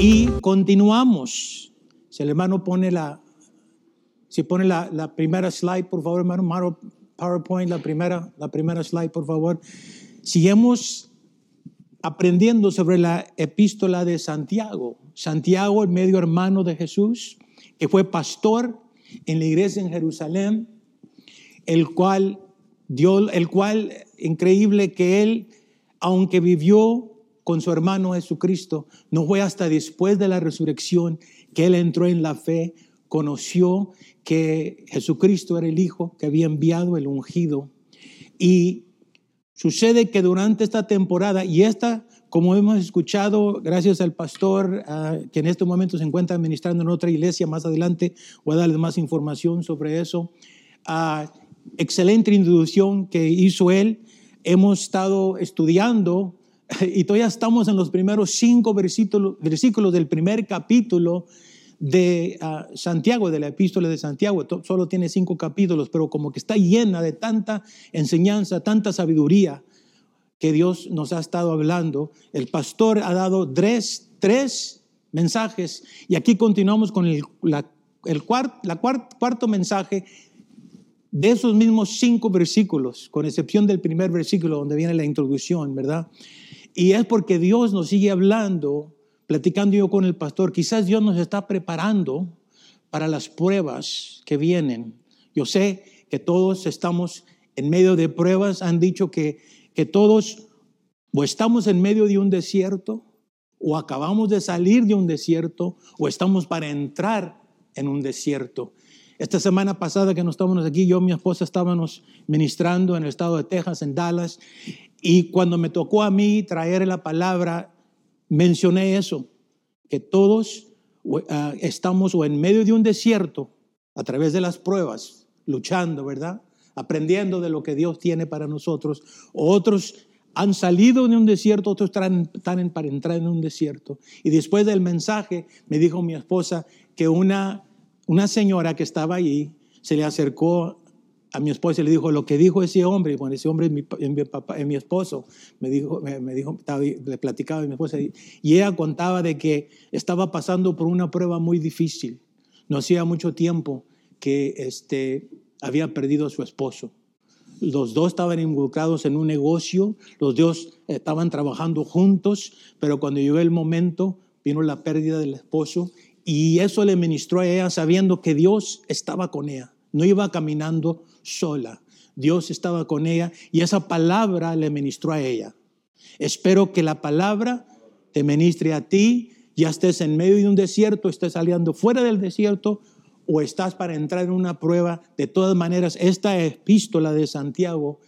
Y continuamos. Si el hermano pone la, si pone la, primera slide, por favor, hermano, hermano, PowerPoint, la primera, la primera slide, por favor. Sigamos aprendiendo sobre la epístola de Santiago. Santiago, el medio hermano de Jesús, que fue pastor en la iglesia en Jerusalén, el cual dio, el cual, increíble que él, aunque vivió con su hermano Jesucristo, no fue hasta después de la resurrección que él entró en la fe, conoció que Jesucristo era el Hijo que había enviado el ungido. Y sucede que durante esta temporada, y esta, como hemos escuchado, gracias al pastor uh, que en este momento se encuentra administrando en otra iglesia, más adelante voy a darles más información sobre eso. Uh, excelente introducción que hizo él. Hemos estado estudiando y todavía estamos en los primeros cinco versículos, versículos del primer capítulo de uh, Santiago, de la epístola de Santiago. Solo tiene cinco capítulos, pero como que está llena de tanta enseñanza, tanta sabiduría que Dios nos ha estado hablando. El pastor ha dado tres, tres mensajes y aquí continuamos con el, la, el cuart, la cuart, cuarto mensaje de esos mismos cinco versículos, con excepción del primer versículo donde viene la introducción, ¿verdad? Y es porque Dios nos sigue hablando, platicando yo con el pastor, quizás Dios nos está preparando para las pruebas que vienen. Yo sé que todos estamos en medio de pruebas, han dicho que, que todos o estamos en medio de un desierto, o acabamos de salir de un desierto, o estamos para entrar en un desierto. Esta semana pasada que no estábamos aquí, yo y mi esposa estábamos ministrando en el estado de Texas, en Dallas, y cuando me tocó a mí traer la palabra, mencioné eso, que todos uh, estamos o en medio de un desierto, a través de las pruebas, luchando, ¿verdad? Aprendiendo de lo que Dios tiene para nosotros. Otros han salido de un desierto, otros están para entrar en un desierto. Y después del mensaje, me dijo mi esposa que una una señora que estaba allí se le acercó a mi esposa y le dijo lo que dijo ese hombre, bueno, ese hombre es mi, mi, papá, es mi esposo, me dijo, me, me dijo estaba, le platicaba a mi esposa y ella contaba de que estaba pasando por una prueba muy difícil. No hacía mucho tiempo que este, había perdido a su esposo. Los dos estaban involucrados en un negocio, los dos estaban trabajando juntos, pero cuando llegó el momento, vino la pérdida del esposo y eso le ministró a ella sabiendo que Dios estaba con ella. No iba caminando sola. Dios estaba con ella y esa palabra le ministró a ella. Espero que la palabra te ministre a ti, ya estés en medio de un desierto, estés saliendo fuera del desierto o estás para entrar en una prueba. De todas maneras, esta epístola de Santiago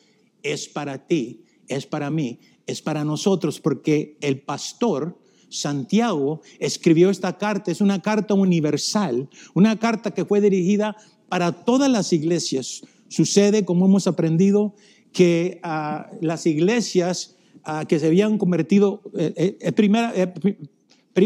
es para ti, es para mí, es para nosotros, porque el pastor Santiago escribió esta carta, es una carta universal, una carta que fue dirigida para todas las iglesias. Sucede, como hemos aprendido, que uh, las iglesias uh, que se habían convertido, eh, eh, primera, eh,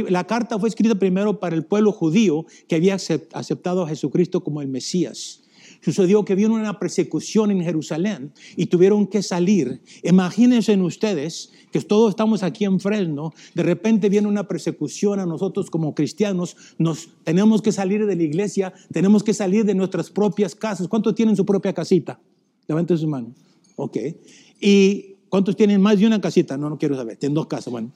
la carta fue escrita primero para el pueblo judío que había aceptado a Jesucristo como el Mesías. Sucedió que vino una persecución en Jerusalén y tuvieron que salir. Imagínense ustedes que todos estamos aquí en Fresno, de repente viene una persecución a nosotros como cristianos, nos tenemos que salir de la iglesia, tenemos que salir de nuestras propias casas. ¿Cuántos tienen su propia casita? Levanten su mano. Ok. ¿Y cuántos tienen más de una casita? No, no quiero saber. Tienen dos casas. Bueno.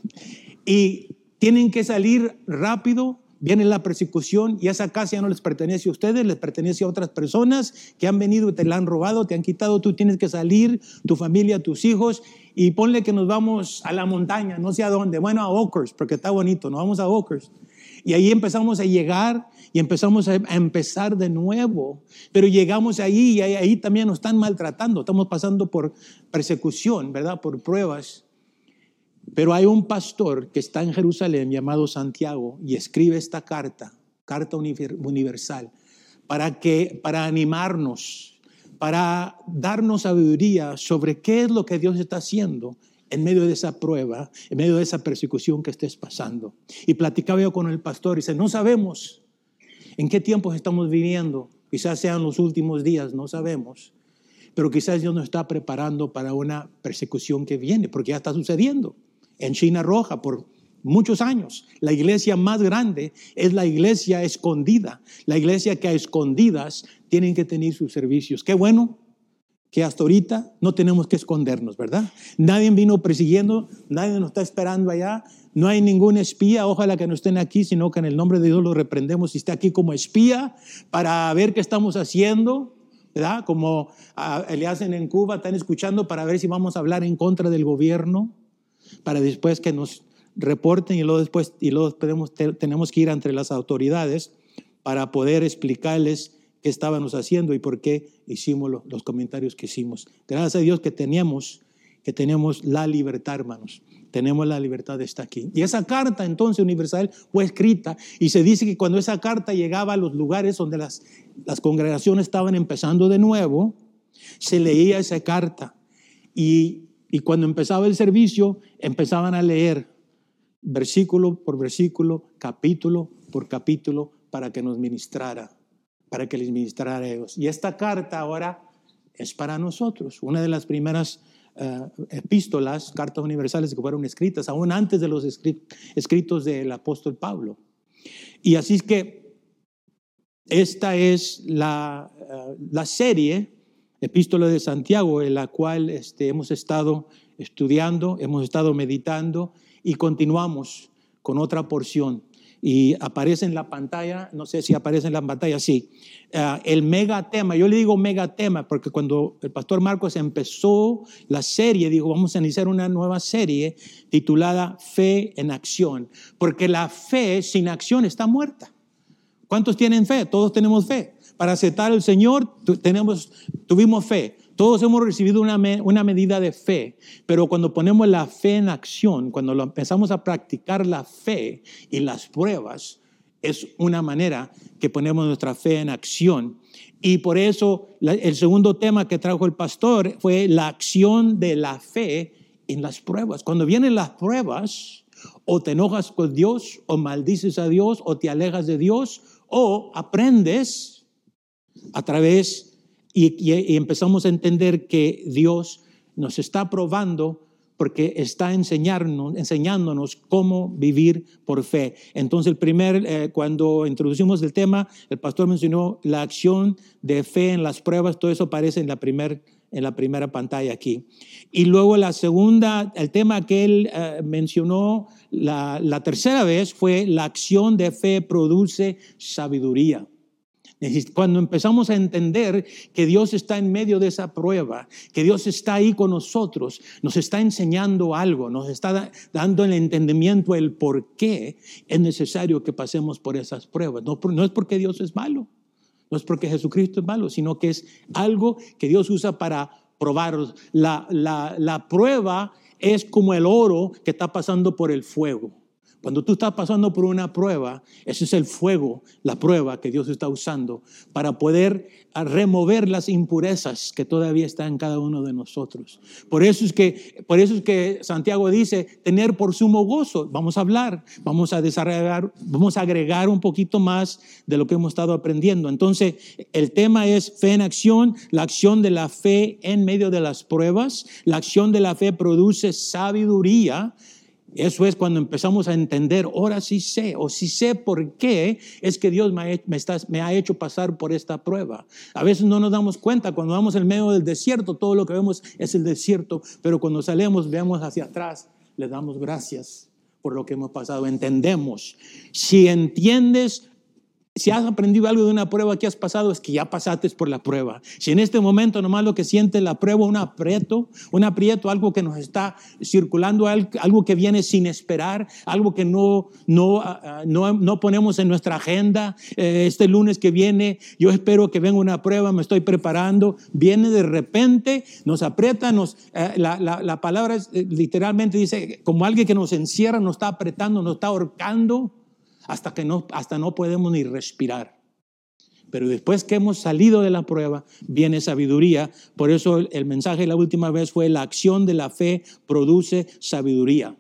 Y tienen que salir rápido viene la persecución y esa casa ya no les pertenece a ustedes, les pertenece a otras personas que han venido y te la han robado, te han quitado, tú tienes que salir, tu familia, tus hijos, y ponle que nos vamos a la montaña, no sé a dónde, bueno, a Oakers, porque está bonito, nos vamos a Oakers. Y ahí empezamos a llegar y empezamos a empezar de nuevo, pero llegamos ahí y ahí, ahí también nos están maltratando, estamos pasando por persecución, ¿verdad? Por pruebas. Pero hay un pastor que está en Jerusalén llamado Santiago y escribe esta carta, carta universal, para que para animarnos, para darnos sabiduría sobre qué es lo que Dios está haciendo en medio de esa prueba, en medio de esa persecución que estés pasando. Y platicaba yo con el pastor y dice, "No sabemos en qué tiempos estamos viviendo, quizás sean los últimos días, no sabemos." Pero quizás Dios nos está preparando para una persecución que viene, porque ya está sucediendo en China Roja por muchos años. La iglesia más grande es la iglesia escondida, la iglesia que a escondidas tienen que tener sus servicios. Qué bueno que hasta ahorita no tenemos que escondernos, ¿verdad? Nadie vino persiguiendo, nadie nos está esperando allá, no hay ningún espía, ojalá que no estén aquí, sino que en el nombre de Dios lo reprendemos y esté aquí como espía para ver qué estamos haciendo, ¿verdad? Como le hacen en Cuba, están escuchando para ver si vamos a hablar en contra del gobierno, para después que nos reporten y luego después y luego tenemos, tenemos que ir entre las autoridades para poder explicarles qué estábamos haciendo y por qué hicimos los comentarios que hicimos. Gracias a Dios que teníamos, que tenemos la libertad, hermanos. Tenemos la libertad estar aquí. Y esa carta entonces universal fue escrita y se dice que cuando esa carta llegaba a los lugares donde las, las congregaciones estaban empezando de nuevo, se leía esa carta y, y cuando empezaba el servicio empezaban a leer versículo por versículo, capítulo por capítulo, para que nos ministrara para que les ministrara a ellos. Y esta carta ahora es para nosotros, una de las primeras eh, epístolas, cartas universales que fueron escritas, aún antes de los escritos del apóstol Pablo. Y así es que esta es la, eh, la serie, Epístola de Santiago, en la cual este, hemos estado estudiando, hemos estado meditando y continuamos con otra porción y aparece en la pantalla, no sé si aparece en la pantalla, sí, uh, el megatema, yo le digo megatema porque cuando el pastor Marcos empezó la serie, dijo, vamos a iniciar una nueva serie titulada Fe en Acción, porque la fe sin acción está muerta. ¿Cuántos tienen fe? Todos tenemos fe. Para aceptar al Señor tenemos, tuvimos fe. Todos hemos recibido una, una, medida de fe, pero cuando ponemos la fe en acción, cuando lo empezamos a practicar la fe y las pruebas, es una manera que ponemos nuestra fe en acción. Y por eso el segundo tema que trajo el pastor fue la acción de la fe en las pruebas. Cuando vienen las pruebas, o te enojas con Dios, o maldices a Dios, o te alejas de Dios, o aprendes a través y, empezamos a entender que Dios nos está probando porque está enseñarnos, enseñándonos cómo vivir por fe. Entonces, el primer, eh, cuando introducimos el tema, el pastor mencionó la acción de fe en las pruebas, todo eso aparece en la, primer, en la primera pantalla aquí. Y luego la segunda, el tema que él eh, mencionó la, tercera vez fue la acción de fe produce sabiduría. Cuando empezamos a entender que Dios está en medio de esa prueba, que Dios está ahí con nosotros, nos está enseñando algo, nos está dando el entendimiento el por qué es necesario que pasemos por esas pruebas. No, es porque Dios es malo, no es porque Jesucristo es malo, sino que es algo que Dios usa para probarnos. La prueba es como el oro que está pasando por el fuego. Cuando tú estás pasando por una prueba, ese es el fuego, la prueba que Dios está usando para poder remover las impurezas que todavía están en cada uno de nosotros. Por eso es que, por eso es que Santiago dice, tener por sumo gozo. Vamos a hablar, vamos a desarrollar, vamos a agregar un poquito más de lo que hemos estado aprendiendo. Entonces, el tema es fe en acción, la acción de la fe en medio de las pruebas. La acción de la fe produce sabiduría eso es cuando empezamos a entender, ahora sí sé, o sí sé por qué es que Dios me, ha hecho pasar por esta prueba. A veces no nos damos cuenta, cuando vamos en medio del desierto, todo lo que vemos es el desierto, pero cuando salimos, veamos hacia atrás, le damos gracias por lo que hemos pasado, entendemos. Si entiendes si has aprendido algo de una prueba que has pasado, es que ya pasaste por la prueba. Si en este momento nomás lo que siente la prueba, un aprieto, un aprieto, algo que nos está circulando, algo que viene sin esperar, algo que no, no, ah, ah, no, no ponemos en nuestra agenda, eh, este lunes que viene, yo espero que venga una prueba, me estoy preparando, viene de repente, nos aprieta, nos, eh, la, la, la, palabra eh, literalmente dice, como alguien que nos encierra, nos está apretando, nos está ahorcando hasta que no, hasta no podemos ni respirar. Pero después que hemos salido de la prueba, viene sabiduría. Por eso el mensaje la última vez fue la acción de la fe produce sabiduría.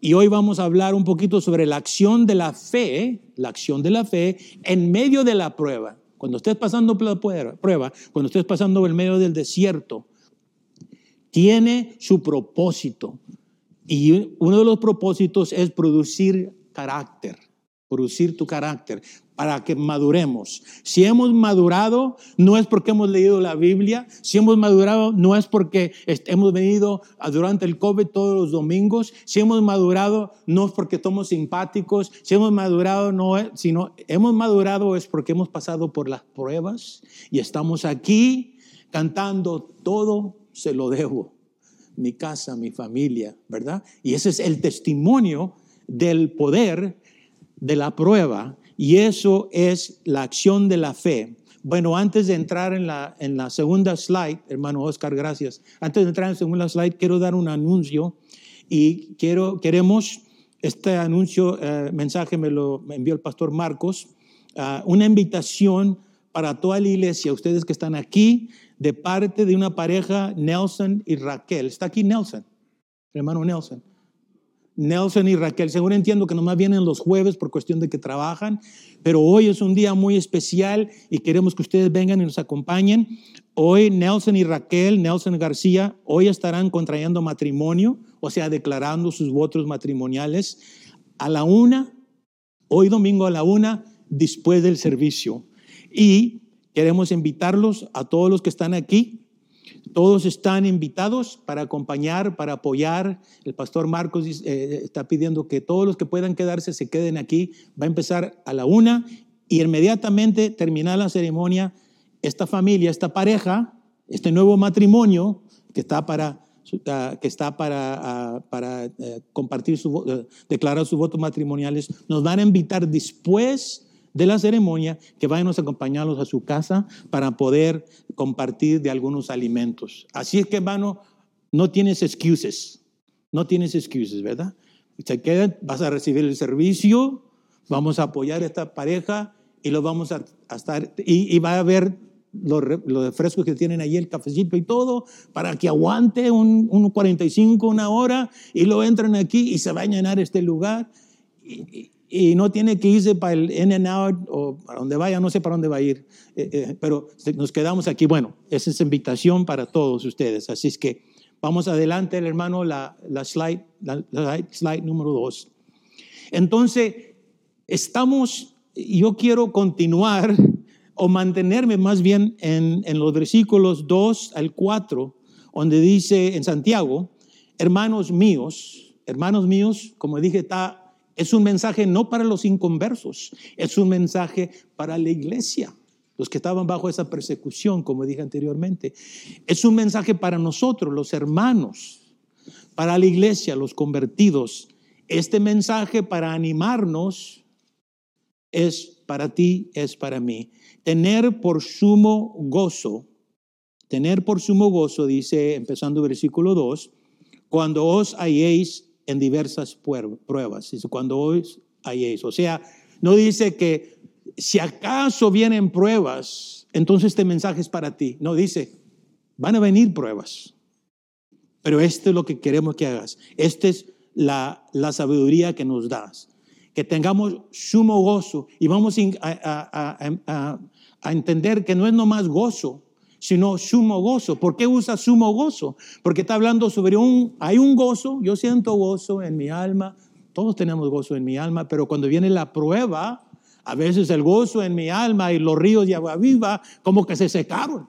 Y hoy vamos a hablar un poquito sobre la acción de la fe, la acción de la fe en medio de la prueba. Cuando estés pasando la prueba, cuando estés pasando en medio del desierto, tiene su propósito Y uno de los propósitos es producir carácter, producir tu carácter para que maduremos. Si hemos madurado, no es porque hemos leído la Biblia, si hemos madurado, no es porque hemos venido durante el COVID todos los domingos, si hemos madurado, no es porque somos simpáticos, si hemos madurado, no es, sino hemos madurado es porque hemos pasado por las pruebas y estamos aquí cantando todo se lo debo mi casa, mi familia, ¿verdad? Y ese es el testimonio del poder de la prueba y eso es la acción de la fe. Bueno, antes de entrar en la, en la segunda slide, hermano Oscar, gracias. Antes de entrar en la segunda slide, quiero dar un anuncio y quiero, queremos, este anuncio, eh, mensaje me lo envió el pastor Marcos, ah, una invitación para toda la iglesia, ustedes que están aquí, de parte de una pareja, Nelson y Raquel. Está aquí Nelson, hermano Nelson. Nelson y Raquel, según entiendo que nomás vienen los jueves por cuestión de que trabajan, pero hoy es un día muy especial y queremos que ustedes vengan y nos acompañen. Hoy Nelson y Raquel, Nelson García, hoy estarán contrayendo matrimonio, o sea, declarando sus votos matrimoniales a la una, hoy domingo a la una, después del servicio. Y Queremos invitarlos a todos los que están aquí. Todos están invitados para acompañar, para apoyar. El pastor Marcos eh, está pidiendo que todos los que puedan quedarse se queden aquí. Va a empezar a la una y inmediatamente terminar la ceremonia, esta familia, esta pareja, este nuevo matrimonio que está para que está para, ah, para eh, compartir su, eh, declarar sus votos matrimoniales, nos van a invitar después de la ceremonia que vayan a acompañarlos a su casa para poder compartir de algunos alimentos. Así es que, hermano, no tienes excuses, no tienes excuses, ¿verdad? Se quedan, vas a recibir el servicio, vamos a apoyar a esta pareja y lo vamos a, estar, y, va a haber los, los, frescos que tienen ahí, el cafecito y todo, para que aguante un, un 45, una hora, y lo entran aquí y se va a llenar este lugar. Y no tiene que irse para el in o para donde vaya, no sé para dónde va a ir, eh, eh, pero nos quedamos aquí. Bueno, esa es invitación para todos ustedes. Así es que vamos adelante, el hermano, la, la slide, la, slide número dos. Entonces, estamos, yo quiero continuar o mantenerme más bien en, en los versículos 2 al 4, donde dice en Santiago, hermanos míos, hermanos míos, como dije, está es un mensaje no para los inconversos, es un mensaje para la iglesia, los que estaban bajo esa persecución, como dije anteriormente. Es un mensaje para nosotros, los hermanos, para la iglesia, los convertidos. Este mensaje para animarnos es para ti, es para mí. Tener por sumo gozo, tener por sumo gozo, dice, empezando versículo 2, cuando os halléis en diversas pruebas, cuando hoy hay eso. O sea, no dice que si acaso vienen pruebas, entonces este mensaje es para ti. No, dice, van a venir pruebas. Pero esto es lo que queremos que hagas. Esta es la, la sabiduría que nos das. Que tengamos sumo gozo y vamos a, a, a entender que no es nomás gozo, sino sumo gozo. ¿Por qué usa sumo gozo? Porque está hablando sobre un, hay un gozo, yo siento gozo en mi alma, todos tenemos gozo en mi alma, pero cuando viene la prueba, a veces el gozo en mi alma y los ríos de agua viva como que se secaron.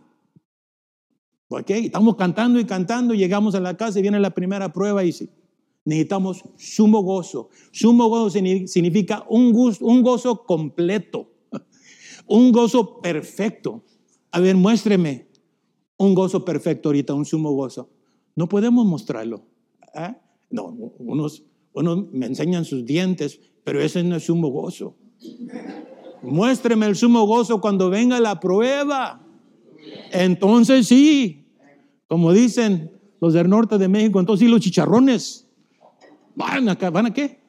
¿Ok? Estamos cantando y cantando, llegamos a la casa y viene la primera prueba y necesitamos sumo gozo. Sumo gozo significa un gozo, un gozo completo, un gozo perfecto. A ver, muéstreme un gozo perfecto ahorita, un sumo gozo. No podemos mostrarlo. ¿eh? No, unos, unos me enseñan sus dientes, pero ese no es sumo gozo. Muéstreme el sumo gozo cuando venga la prueba. Entonces sí, como dicen los del norte de México, entonces sí los chicharrones. ¿Van a, ¿Van a qué?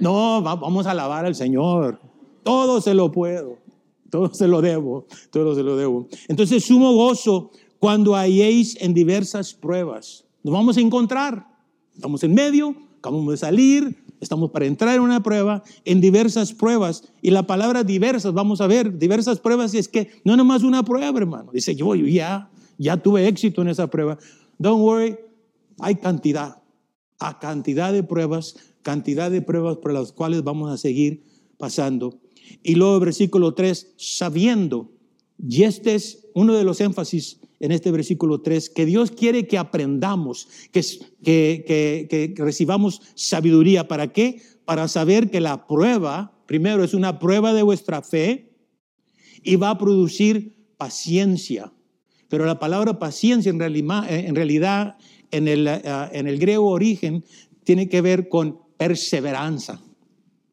No, vamos a alabar al Señor. Todo se lo puedo. Todo se lo debo, todo se lo debo. Entonces, sumo gozo cuando halléis en diversas pruebas. Nos vamos a encontrar. Estamos en medio, acabamos de salir, estamos para entrar en una prueba, en diversas pruebas. Y la palabra diversas, vamos a ver, diversas pruebas es que no es nomás una prueba, hermano. Dice, yo ya, ya tuve éxito en esa prueba. Don't worry, hay cantidad. a cantidad de pruebas, cantidad de pruebas por las cuales vamos a seguir pasando. Y luego versículo 3, sabiendo, y este es uno de los énfasis en este versículo 3, que Dios quiere que aprendamos, que, que, recibamos sabiduría. ¿Para qué? Para saber que la prueba, primero, es una prueba de vuestra fe y va a producir paciencia. Pero la palabra paciencia en realidad, en, realidad, en, el, eh, en el griego origen tiene que ver con perseverancia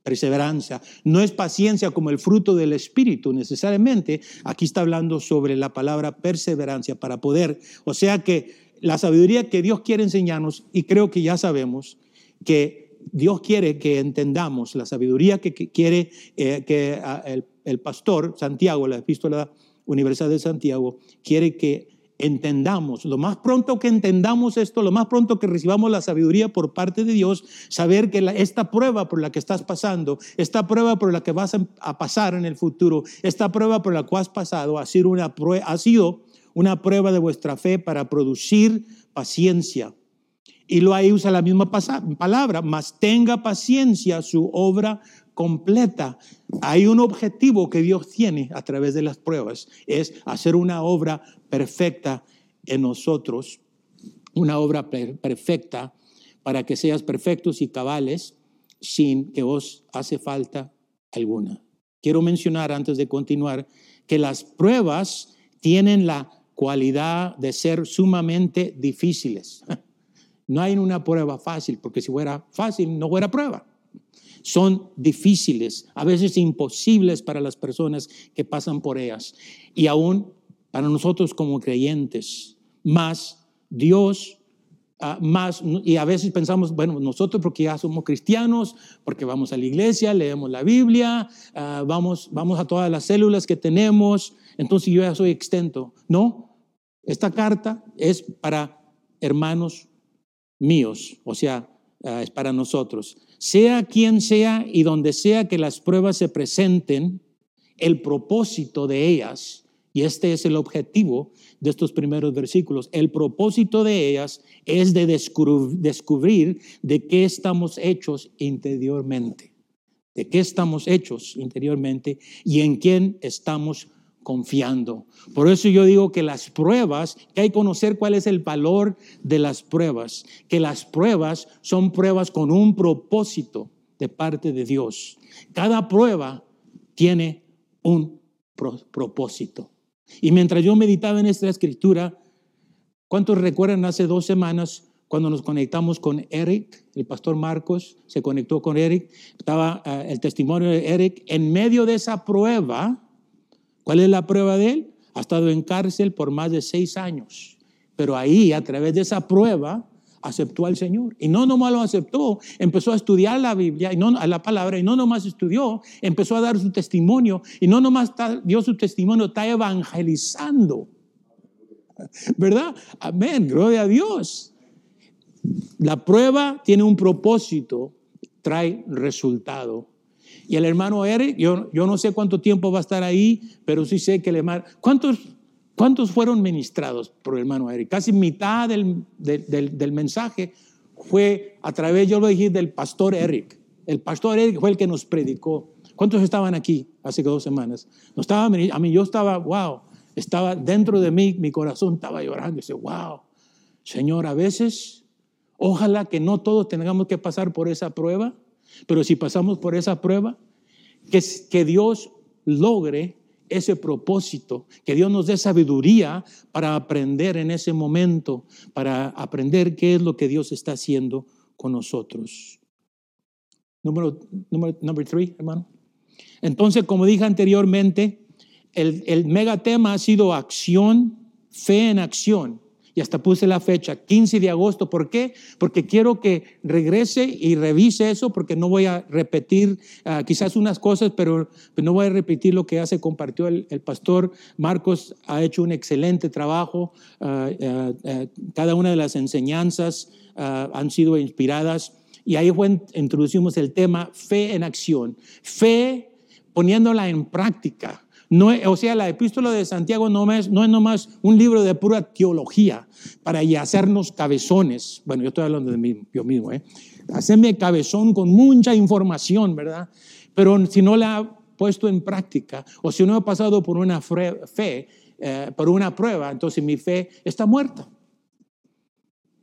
perseverancia. No es paciencia como el fruto del Espíritu necesariamente. Aquí está hablando sobre la palabra perseverancia para poder. O sea que la sabiduría que Dios quiere enseñarnos, y creo que ya sabemos que Dios quiere que entendamos la sabiduría que, quiere eh, que ah, el, el pastor Santiago, la epístola universal de Santiago, quiere que entendamos, lo más pronto que entendamos esto, lo más pronto que recibamos la sabiduría por parte de Dios, saber que esta prueba por la que estás pasando, esta prueba por la que vas a pasar en el futuro, esta prueba por la cual has pasado, ha sido una prueba, ha sido una prueba de vuestra fe para producir paciencia. Y lo ahí usa la misma palabra, mas tenga paciencia su obra completa. Hay un objetivo que Dios tiene a través de las pruebas, es hacer una obra perfecta en nosotros, una obra perfecta para que seas perfectos y cabales sin que os hace falta alguna. Quiero mencionar antes de continuar que las pruebas tienen la cualidad de ser sumamente difíciles. No hay una prueba fácil, porque si fuera fácil no fuera prueba son difíciles, a veces imposibles para las personas que pasan por ellas. Y aún para nosotros como creyentes, más Dios, ah, más, y a veces pensamos, bueno, nosotros porque ya somos cristianos, porque vamos a la iglesia, leemos la Biblia, ah, vamos, vamos a todas las células que tenemos, entonces yo ya soy extento. No, esta carta es para hermanos míos, o sea, ah, es para nosotros sea quien sea y donde sea que las pruebas se presenten, el propósito de ellas, y este es el objetivo de estos primeros versículos, el propósito de ellas es de descubrir de qué estamos hechos interiormente, de qué estamos hechos interiormente y en quién estamos confiando. Por eso yo digo que las pruebas, que hay que conocer cuál es el valor de las pruebas, que las pruebas son pruebas con un propósito de parte de Dios. Cada prueba tiene un propósito. Y mientras yo meditaba en esta escritura, ¿cuántos recuerdan hace dos semanas cuando nos conectamos con Eric, el pastor Marcos se conectó con Eric, estaba eh, el testimonio de Eric, en medio de esa prueba, ¿Cuál es la prueba de él? Ha estado en cárcel por más de seis años. Pero ahí, a través de esa prueba, aceptó al Señor. Y no nomás lo aceptó, empezó a estudiar la Biblia, y no, la palabra, y no nomás estudió, empezó a dar su testimonio, y no nomás dio su testimonio, está evangelizando. ¿Verdad? Amén, gloria a Dios. La prueba tiene un propósito, trae resultado. Y el hermano Eric, yo, yo no sé cuánto tiempo va a estar ahí, pero sí sé que el hermano... ¿Cuántos, cuántos fueron ministrados por el hermano Eric? Casi mitad del, del, del, mensaje fue a través, yo lo dije, del pastor Eric. El pastor Eric fue el que nos predicó. ¿Cuántos estaban aquí hace dos semanas? No estaba, a mí yo estaba, wow, estaba dentro de mí, mi corazón estaba llorando. Dice, wow, Señor, a veces, ojalá que no todos tengamos que pasar por esa prueba pero si pasamos por esa prueba, que, que Dios logre ese propósito, que Dios nos dé sabiduría para aprender en ese momento, para aprender qué es lo que Dios está haciendo con nosotros. Número, número number three, hermano. Entonces, como dije anteriormente, el, el megatema ha sido acción, fe en acción y hasta puse la fecha, 15 de agosto. ¿Por qué? Porque quiero que regrese y revise eso, porque no voy a repetir ah, quizás unas cosas, pero, no voy a repetir lo que ya se compartió el, pastor. Marcos ha hecho un excelente trabajo. Ah, ah, cada una de las enseñanzas han sido inspiradas. Y ahí introducimos el tema fe en acción. Fe poniéndola en práctica O sea, la epístola de Santiago no es, no es nomás un libro de pura teología para hacernos cabezones. Bueno, yo estoy hablando de mí, yo mismo, ¿eh? Hacerme cabezón con mucha información, ¿verdad? Pero si no la ha puesto en práctica o si no he pasado por una fe, eh, por una prueba, entonces mi fe está muerta.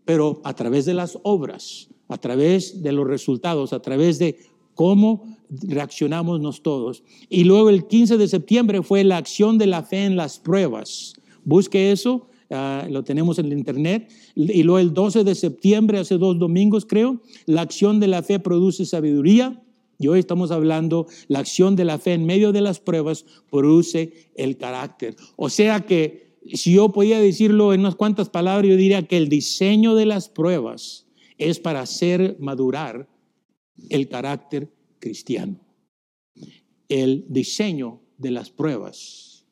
Pero a través de las obras, a través de los resultados, a través de cómo reaccionamos todos. Y luego el 15 de septiembre fue la acción de la fe en las pruebas. Busque eso, ah, lo tenemos en internet. Y luego el 12 de septiembre, hace dos domingos creo, la acción de la fe produce sabiduría. Y hoy estamos hablando, la acción de la fe en medio de las pruebas produce el carácter. O sea que si yo podía decirlo en unas cuantas palabras, yo diría que el diseño de las pruebas es para hacer madurar el carácter cristiano. El diseño de las pruebas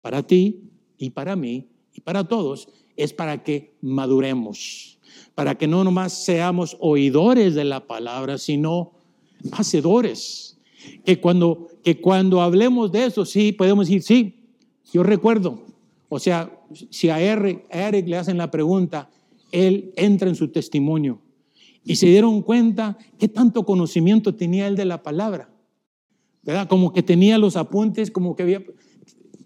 para ti y para mí y para todos es para que maduremos, para que no nomás seamos oidores de la palabra, sino hacedores. Que cuando, que cuando hablemos de eso, sí, podemos decir, sí, yo recuerdo. O sea, si a Eric, a Eric le hacen la pregunta, él entra en su testimonio y se dieron cuenta qué tanto conocimiento tenía él de la palabra. ¿Verdad? Como que tenía los apuntes, como que había...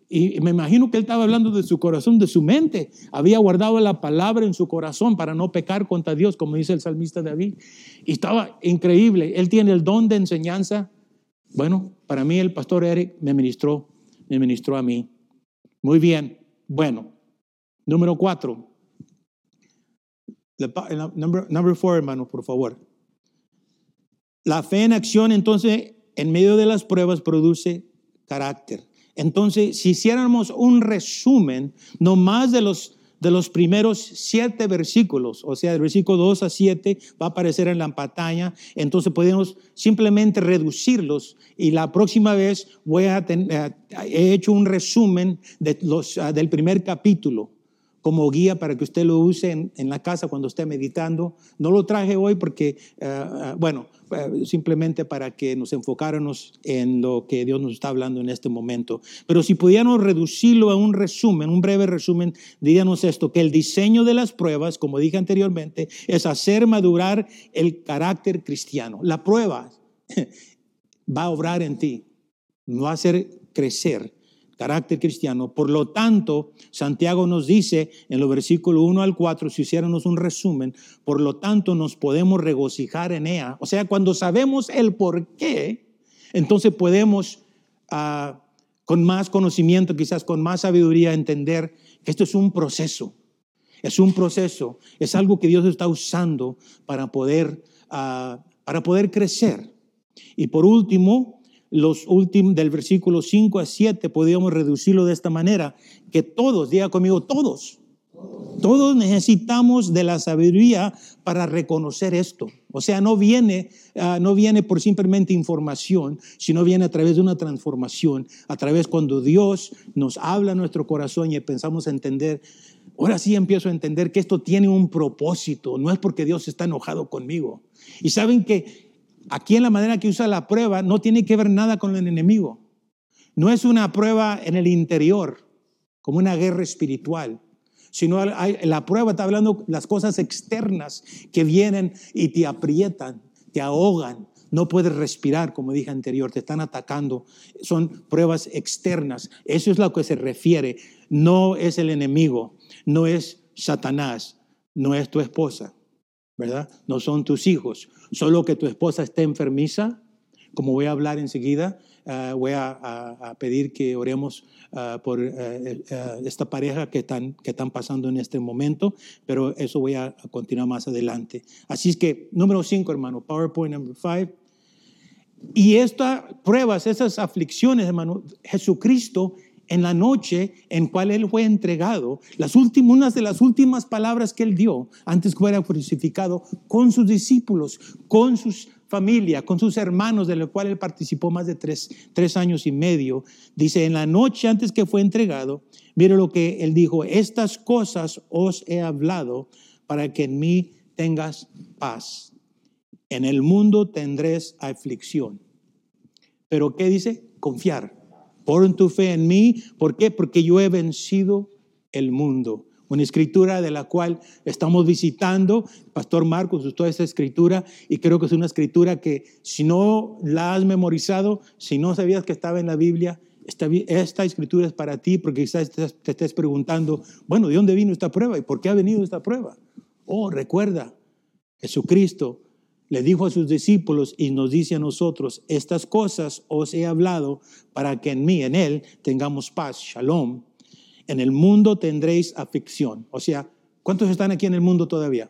Y me imagino que él estaba hablando de su corazón, de su mente. Había guardado la palabra en su corazón para no pecar contra Dios, como dice el salmista David. Y estaba increíble. Él tiene el don de enseñanza. Bueno, para mí el pastor Eric me ministró, me ministró a mí. Muy bien. Bueno, número cuatro. Number, four, hermano, por favor. La fe en acción, entonces, en medio de las pruebas, produce carácter. Entonces, si hiciéramos un resumen, no más de los, de los primeros siete versículos, o sea, del versículo 2 a 7 va a aparecer en la pantalla, entonces podemos simplemente reducirlos y la próxima vez voy a eh, he hecho un resumen de los, ah, del primer capítulo como guía para que usted lo use en, la casa cuando esté meditando. No lo traje hoy porque, eh, eh, bueno, eh, simplemente para que nos enfocáramos en lo que Dios nos está hablando en este momento. Pero si pudiéramos reducirlo a un resumen, un breve resumen, diríamos esto, que el diseño de las pruebas, como dije anteriormente, es hacer madurar el carácter cristiano. La prueba va a obrar en ti, va a hacer crecer carácter cristiano. Por lo tanto, Santiago nos dice en los versículos 1 al 4, si hiciéramos un resumen, por lo tanto nos podemos regocijar en ella. O sea, cuando sabemos el por qué, entonces podemos ah, con más conocimiento, quizás con más sabiduría, entender que esto es un proceso. Es un proceso, es algo que Dios está usando para poder, ah, para poder crecer. Y por último, los últimos, del versículo 5 a 7, podríamos reducirlo de esta manera, que todos, diga conmigo, todos, todos necesitamos de la sabiduría para reconocer esto. O sea, no viene, ah, no viene por simplemente información, sino viene a través de una transformación, a través cuando Dios nos habla a nuestro corazón y pensamos entender, ahora sí empiezo a entender que esto tiene un propósito, no es porque Dios está enojado conmigo. Y saben que Aquí en la manera que usa la prueba no tiene que ver nada con el enemigo. No es una prueba en el interior, como una guerra espiritual, sino la prueba está hablando las cosas externas que vienen y te aprietan, te ahogan, no puedes respirar, como dije anterior, te están atacando. Son pruebas externas. Eso es lo que se refiere. No es el enemigo, no es Satanás, no es tu esposa, ¿verdad? No son tus hijos. Solo que tu esposa esté enfermiza, como voy a hablar enseguida, uh, voy a, pedir que oremos uh, por uh, esta pareja que están, que están pasando en este momento, pero eso voy a, continuar más adelante. Así es que, número 5, hermano, PowerPoint número 5. Y estas pruebas, esas aflicciones, hermano, Jesucristo en la noche en cual él fue entregado, las últimas, unas de las últimas palabras que él dio antes que fuera crucificado con sus discípulos, con sus familia, con sus hermanos, de lo cual él participó más de tres, tres años y medio, dice, en la noche antes que fue entregado, mire lo que él dijo, estas cosas os he hablado para que en mí tengas paz. En el mundo tendréis aflicción. Pero ¿qué dice? Confiar Pon tu fe en mí. ¿Por qué? Porque yo he vencido el mundo. Una escritura de la cual estamos visitando. Pastor Marcos usó esta escritura y creo que es una escritura que si no la has memorizado, si no sabías que estaba en la Biblia, esta, escritura es para ti porque quizás te estés preguntando, bueno, ¿de dónde vino esta prueba y por qué ha venido esta prueba? Oh, recuerda, Jesucristo le dijo a sus discípulos y nos dice a nosotros, estas cosas os he hablado para que en mí, en Él, tengamos paz, shalom. En el mundo tendréis aflicción. O sea, ¿cuántos están aquí en el mundo todavía?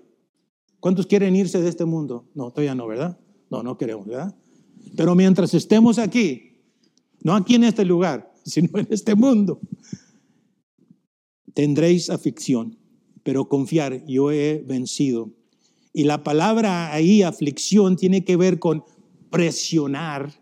¿Cuántos quieren irse de este mundo? No, todavía no, ¿verdad? No, no queremos, ¿verdad? Pero mientras estemos aquí, no aquí en este lugar, sino en este mundo, tendréis aflicción, pero confiar, yo he vencido y la palabra ahí, aflicción, tiene que ver con presionar.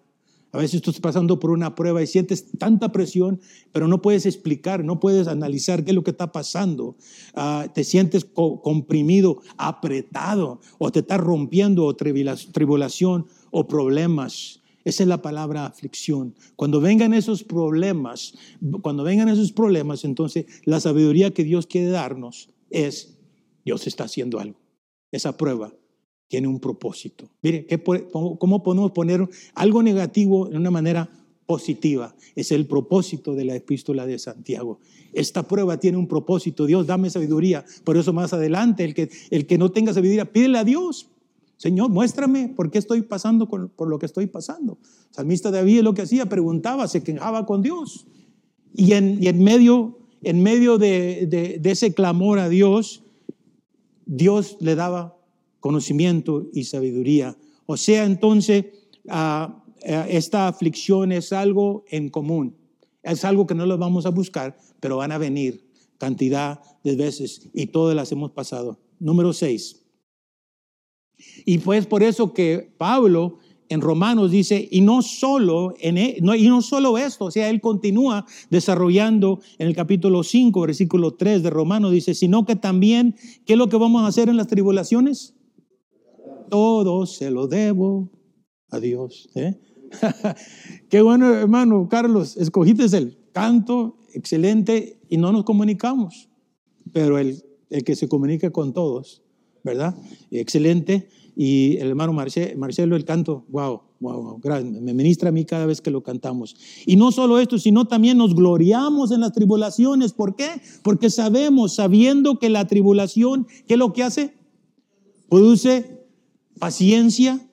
A veces estás pasando por una prueba y sientes tanta presión, pero no puedes explicar, no puedes analizar qué es lo que está pasando. Ah, te sientes comprimido, apretado, o te está rompiendo, o tribulación, o problemas. Esa es la palabra aflicción. Cuando vengan esos problemas, cuando vengan esos problemas, entonces la sabiduría que Dios quiere darnos es, Dios está haciendo algo esa prueba tiene un propósito. Mire, ¿cómo podemos poner algo negativo de una manera positiva? Es el propósito de la epístola de Santiago. Esta prueba tiene un propósito. Dios, dame sabiduría. Por eso más adelante, el que, el que no tenga sabiduría, pídele a Dios. Señor, muéstrame por qué estoy pasando por lo que estoy pasando. Salmista David lo que hacía, preguntaba, se quejaba con Dios. Y en, en medio, en medio de, de ese clamor a Dios, Dios le daba conocimiento y sabiduría. O sea, entonces, ah, ah, esta aflicción es algo en común. Es algo que no lo vamos a buscar, pero van a venir cantidad de veces y todas las hemos pasado. Número seis. Y pues por eso que Pablo en Romanos dice, y no solo, en, e, y no solo esto, o sea, él continúa desarrollando en el capítulo 5, versículo 3 de Romanos, dice, sino que también, ¿qué es lo que vamos a hacer en las tribulaciones? Todo se lo debo a Dios. ¿eh? Qué bueno, hermano Carlos, escogiste el canto, excelente, y no nos comunicamos, pero el, el que se comunica con todos, ¿verdad? Excelente y el hermano Marcelo, el canto, wow, wow, wow, me ministra a mí cada vez que lo cantamos. Y no solo esto, sino también nos gloriamos en las tribulaciones. ¿Por qué? Porque sabemos, sabiendo que la tribulación, ¿qué es lo que hace? Produce paciencia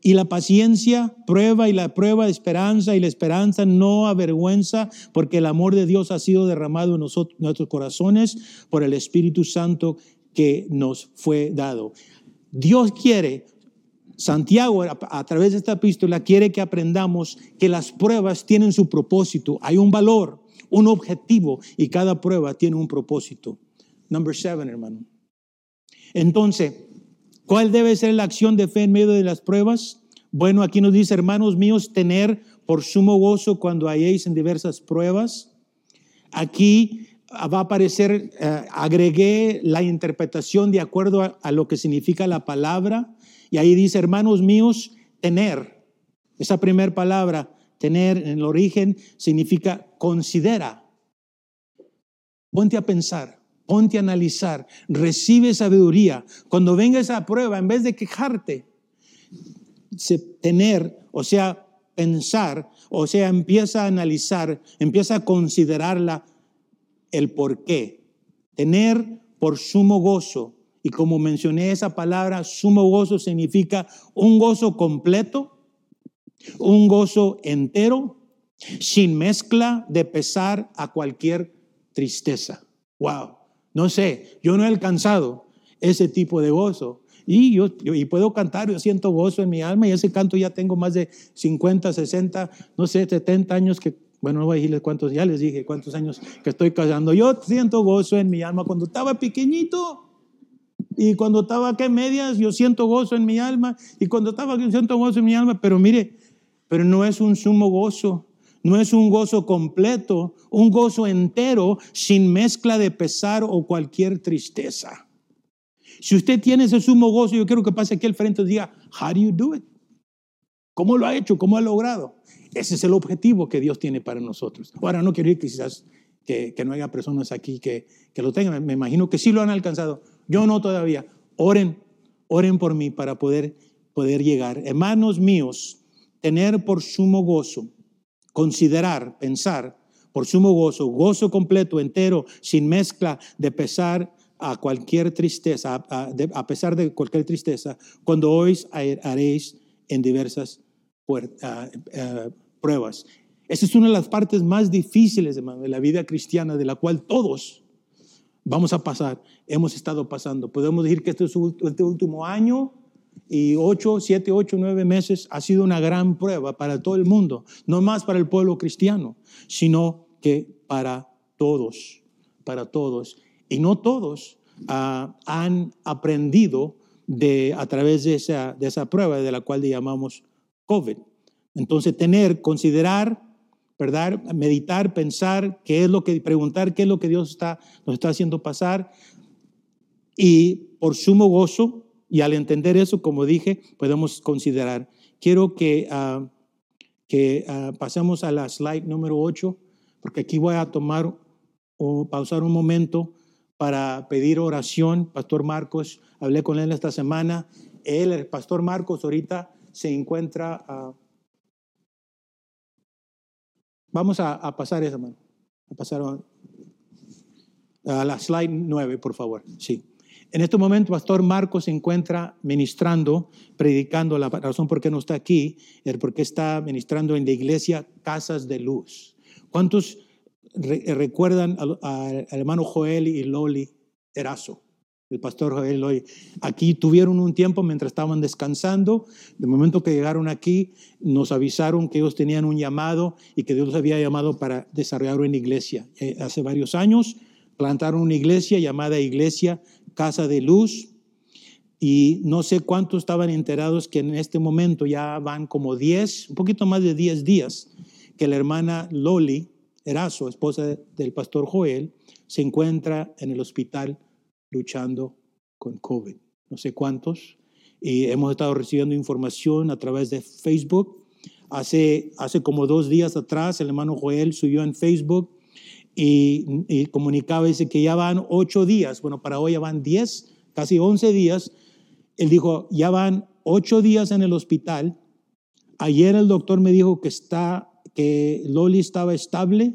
y la paciencia prueba y la prueba de esperanza y la esperanza no avergüenza porque el amor de Dios ha sido derramado en nosotros, nuestros corazones por el Espíritu Santo que nos fue dado. Dios quiere, Santiago a, través de esta epístola quiere que aprendamos que las pruebas tienen su propósito, hay un valor, un objetivo y cada prueba tiene un propósito. Number seven, hermano. Entonces, ¿cuál debe ser la acción de fe en medio de las pruebas? Bueno, aquí nos dice, hermanos míos, tener por sumo gozo cuando hayáis en diversas pruebas. Aquí va a aparecer, eh, agregué la interpretación de acuerdo a, lo que significa la palabra, y ahí dice, hermanos míos, tener. Esa primera palabra, tener en el origen, significa considera. Ponte a pensar, ponte a analizar, recibe sabiduría. Cuando venga esa prueba, en vez de quejarte, tener, o sea, pensar, o sea, empieza a analizar, empieza a considerarla el por qué. Tener por sumo gozo. Y como mencioné esa palabra, sumo gozo significa un gozo completo, un gozo entero, sin mezcla de pesar a cualquier tristeza. Wow, no sé, yo no he alcanzado ese tipo de gozo. Y yo, y puedo cantar, yo siento gozo en mi alma y ese canto ya tengo más de 50, 60, no sé, 70 años que bueno, no voy a decirles cuántos, ya les dije cuántos años que estoy casando. Yo siento gozo en mi alma cuando estaba pequeñito. Y cuando estaba aquí en medias, yo siento gozo en mi alma. Y cuando estaba aquí, siento gozo en mi alma. Pero mire, pero no es un sumo gozo. No es un gozo completo, un gozo entero, sin mezcla de pesar o cualquier tristeza. Si usted tiene ese sumo gozo, yo quiero que pase aquí al frente y diga, how do you do it? ¿Cómo lo ha hecho? ¿Cómo ha logrado? Ese es el objetivo que Dios tiene para nosotros. Ahora, no quiero que quizás que, no haya personas aquí que, que lo tengan. Me imagino que sí lo han alcanzado. Yo no todavía. Oren, oren por mí para poder, poder llegar. Hermanos míos, tener por sumo gozo, considerar, pensar por sumo gozo, gozo completo, entero, sin mezcla de pesar a cualquier tristeza, a, pesar de cualquier tristeza, cuando hoy haréis en diversas pruebas. Esa es una de las partes más difíciles de la vida cristiana, de la cual todos vamos a pasar, hemos estado pasando. Podemos decir que este, este último año y ocho, siete, ocho, nueve meses ha sido una gran prueba para todo el mundo, no más para el pueblo cristiano, sino que para todos, para todos. Y no todos ah, han aprendido de, a través de esa, de esa prueba de la cual le llamamos COVID. Entonces, tener, considerar, ¿verdad? Meditar, pensar qué es lo que, preguntar qué es lo que Dios está, nos está haciendo pasar. Y por sumo gozo, y al entender eso, como dije, podemos considerar. Quiero que, uh, que uh, pasemos a la slide número 8, porque aquí voy a tomar o pausar un momento para pedir oración. Pastor Marcos, hablé con él esta semana. Él, el pastor Marcos, ahorita se encuentra... Vamos a, pasar esa mano. A pasar a la slide 9, por favor. Sí. En este momento, Pastor Marcos se encuentra ministrando, predicando. La razón por qué no está aquí es porque está ministrando en la iglesia Casas de Luz. ¿Cuántos recuerdan al, hermano Joel y Loli Erazo? El pastor Joel y Loli. Aquí tuvieron un tiempo mientras estaban descansando. De momento que llegaron aquí, nos avisaron que ellos tenían un llamado y que Dios había llamado para desarrollar una iglesia. Eh, hace varios años plantaron una iglesia llamada Iglesia Casa de Luz y no sé cuántos estaban enterados que en este momento ya van como 10, un poquito más de 10 días, que la hermana Loli Erazo, esposa del pastor Joel, se encuentra en el hospital luchando con COVID. No sé cuántos. Y hemos estado recibiendo información a través de Facebook. Hace, hace como dos días atrás, el hermano Joel subió en Facebook y, comunicaba, dice que ya van ocho días, bueno, para hoy ya van diez, casi once días. Él dijo, ya van ocho días en el hospital. Ayer el doctor me dijo que, está, que Loli estaba estable.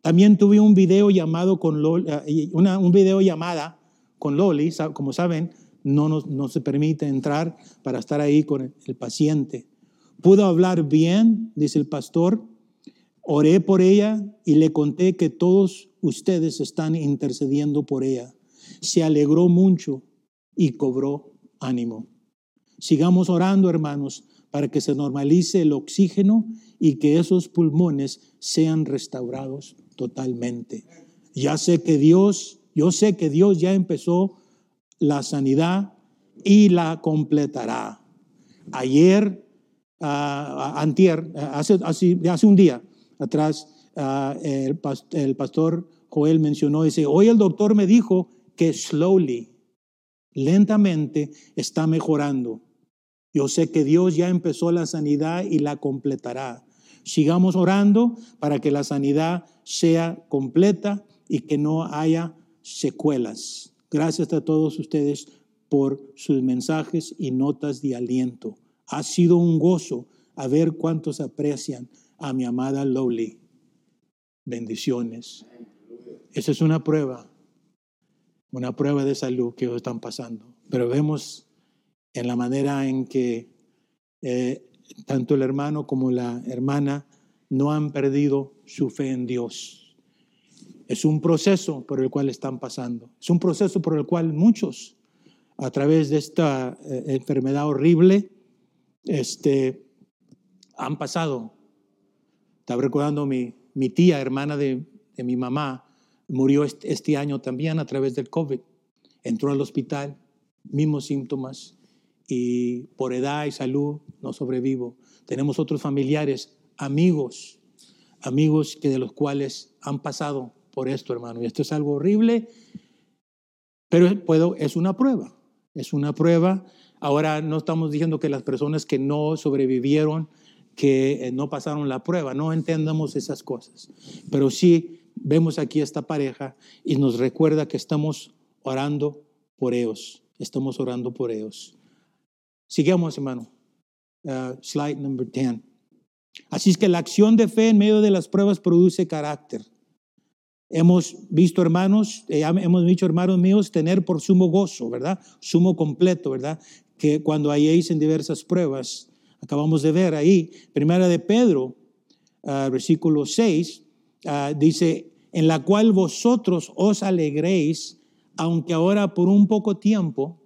También tuve un video llamado con Loli, eh, una un video llamada con Loli, como saben, no, nos, no se permite entrar para estar ahí con el paciente. Pudo hablar bien, dice el pastor, Oré por ella y le conté que todos ustedes están intercediendo por ella. Se alegró mucho y cobró ánimo. Sigamos orando, hermanos, para que se normalice el oxígeno y que esos pulmones sean restaurados totalmente. Ya sé que Dios, yo sé que Dios ya empezó la sanidad y la completará. Ayer, uh, antier, hace, hace un día, atrás ah, el, pastor Joel mencionó, dice, hoy el doctor me dijo que slowly, lentamente está mejorando. Yo sé que Dios ya empezó la sanidad y la completará. Sigamos orando para que la sanidad sea completa y que no haya secuelas. Gracias a todos ustedes por sus mensajes y notas de aliento. Ha sido un gozo a ver cuántos aprecian a mi amada Lowly. Bendiciones. Esa es una prueba, una prueba de salud que están pasando. Pero vemos en la manera en que eh, tanto el hermano como la hermana no han perdido su fe en Dios. Es un proceso por el cual están pasando. Es un proceso por el cual muchos, a través de esta eh, enfermedad horrible, este, han pasado estaba recordando mi, mi tía, hermana de, de mi mamá, murió este, este, año también a través del COVID. Entró al hospital, mismos síntomas, y por edad y salud no sobrevivo. Tenemos otros familiares, amigos, amigos que de los cuales han pasado por esto, hermano. Y esto es algo horrible, pero puedo, es una prueba. Es una prueba Ahora no estamos diciendo que las personas que no sobrevivieron, que eh, no pasaron la prueba, no entendamos esas cosas. Pero sí vemos aquí esta pareja y nos recuerda que estamos orando por ellos, estamos orando por ellos. Sigamos, hermano. Uh, slide number 10. Así es que la acción de fe en medio de las pruebas produce carácter. Hemos visto, hermanos, eh, hemos dicho, hermanos míos, tener por sumo gozo, ¿verdad? Sumo completo, ¿verdad? Que cuando hayáis en diversas pruebas, acabamos de ver ahí, primera de Pedro, uh, versículo 6, uh, dice, en la cual vosotros os alegréis, aunque ahora por un poco tiempo,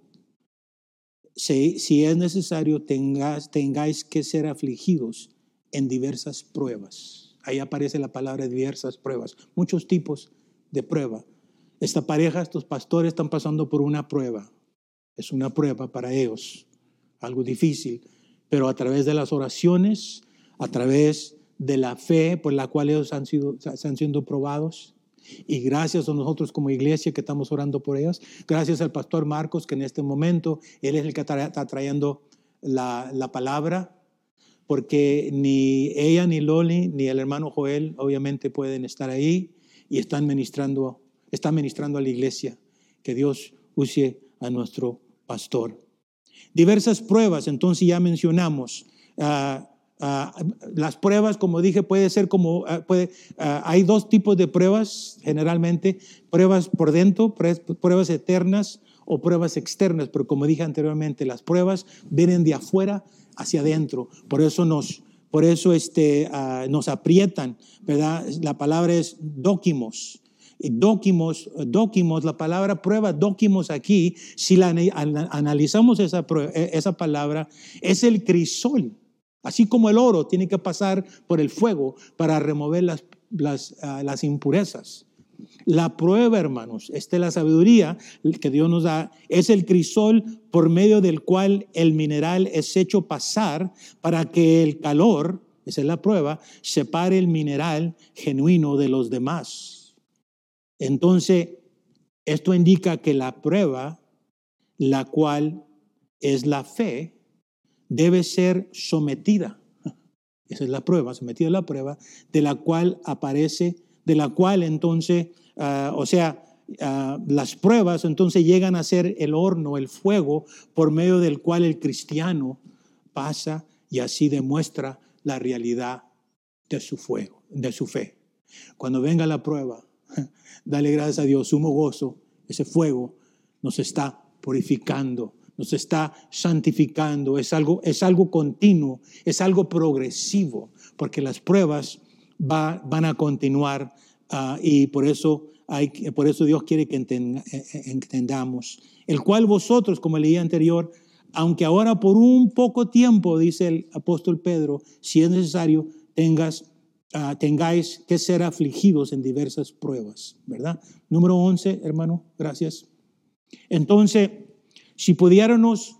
si, es necesario, tengáis, tengáis que ser afligidos en diversas pruebas Ahí aparece la palabra diversas pruebas, muchos tipos de prueba. Esta pareja, estos pastores están pasando por una prueba. Es una prueba para ellos, algo difícil, pero a través de las oraciones, a través de la fe por la cual ellos han sido, están siendo probados, y gracias a nosotros como iglesia que estamos orando por ellos, gracias al pastor Marcos que en este momento él es el que está trayendo la, la palabra porque ni ella, ni Loli, ni el hermano Joel obviamente pueden estar ahí y están ministrando, están ministrando a la iglesia. Que Dios use a nuestro pastor. Diversas pruebas, entonces ya mencionamos. Ah, ah, las pruebas, como dije, puede ser como, ah, puede, hay dos tipos de pruebas generalmente, pruebas por dentro, pruebas eternas o pruebas externas, pero como dije anteriormente, las pruebas vienen de afuera hacia adentro. Por eso nos, por eso este, ah, nos aprietan, ¿verdad? La palabra es dóquimos. Dóquimos, dóquimos, la palabra prueba, dóquimos aquí, si la analizamos esa, e, esa palabra, es el crisol. Así como el oro tiene que pasar por el fuego para remover las, las, ah, las impurezas. La prueba, hermanos, esta es la sabiduría que Dios nos da, es el crisol por medio del cual el mineral es hecho pasar para que el calor, esa es la prueba, separe el mineral genuino de los demás. Entonces, esto indica que la prueba, la cual es la fe, debe ser sometida. Esa es la prueba, sometida a la prueba, de la cual aparece de la cual entonces, ah, o sea, ah, las pruebas entonces llegan a ser el horno, el fuego, por medio del cual el cristiano pasa y así demuestra la realidad de su fuego, de su fe. Cuando venga la prueba, dale gracias a Dios, sumo gozo, ese fuego nos está purificando, nos está santificando, es algo, es algo continuo, es algo progresivo, porque las pruebas van a continuar ah, y por eso, hay, por eso Dios quiere que eh, eh, entendamos. El cual vosotros, como leí anterior, aunque ahora por un poco tiempo, dice el apóstol Pedro, si es necesario, tengas, ah, tengáis que ser afligidos en diversas pruebas, ¿verdad? Número 11, hermano, gracias. Entonces, si pudiéramos